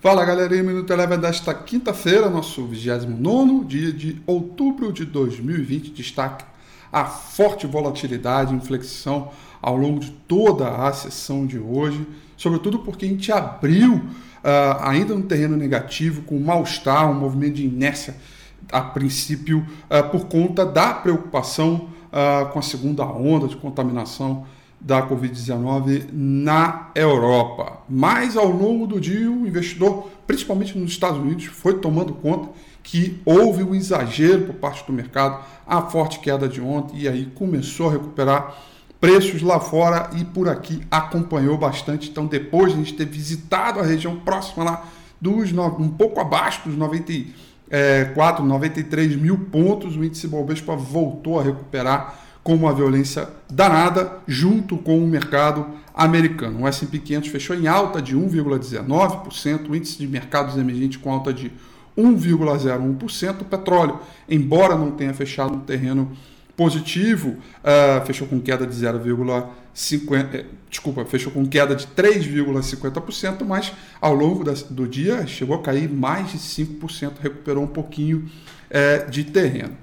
Fala galerinha, Minuto Eleven desta quinta-feira, nosso 29 dia de outubro de 2020. Destaque a forte volatilidade inflexão ao longo de toda a sessão de hoje, sobretudo porque a gente abriu uh, ainda no terreno negativo, com mal-estar, um movimento de inércia a princípio, uh, por conta da preocupação uh, com a segunda onda de contaminação da Covid-19 na Europa. Mas ao longo do dia, o investidor, principalmente nos Estados Unidos, foi tomando conta que houve um exagero por parte do mercado, a forte queda de ontem, e aí começou a recuperar preços lá fora e por aqui acompanhou bastante. Então, depois de a gente ter visitado a região próxima lá dos um pouco abaixo dos 94, 93 mil pontos, o índice Bovespa voltou a recuperar com uma violência danada junto com o mercado americano. O S&P 500 fechou em alta de 1,19%, o índice de mercados emergentes com alta de 1,01%. O petróleo, embora não tenha fechado no terreno positivo, uh, fechou com queda de 0,50, eh, desculpa, fechou com queda de 3,50%, mas ao longo da, do dia chegou a cair mais de 5%, recuperou um pouquinho uh, de terreno.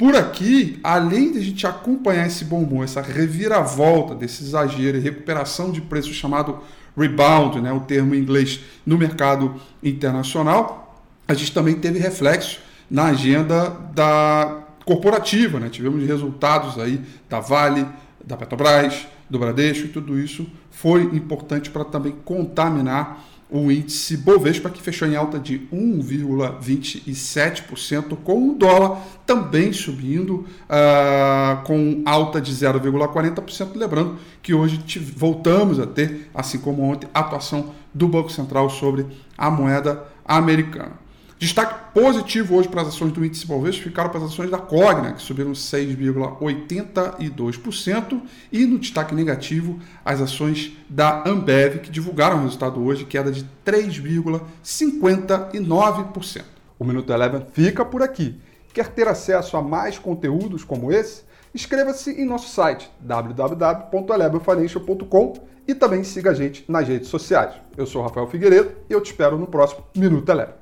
Por aqui, além de a gente acompanhar esse bombom, essa reviravolta desse exagero e recuperação de preço chamado rebound, né, o termo em inglês, no mercado internacional, a gente também teve reflexo na agenda da corporativa. Né? Tivemos resultados aí da Vale, da Petrobras, do Bradesco e tudo isso foi importante para também contaminar o índice Bovespa, que fechou em alta de 1,27%, com o dólar também subindo, uh, com alta de 0,40%. Lembrando que hoje voltamos a ter, assim como ontem, a atuação do Banco Central sobre a moeda americana. Destaque positivo hoje para as ações do índice Bovespa ficaram para as ações da Cogna, que subiram 6,82%, e no destaque negativo, as ações da Ambev, que divulgaram o resultado hoje, queda de 3,59%. O Minuto Eleven fica por aqui. Quer ter acesso a mais conteúdos como esse? Inscreva-se em nosso site www.elevenfinancial.com e também siga a gente nas redes sociais. Eu sou Rafael Figueiredo e eu te espero no próximo Minuto Eleven.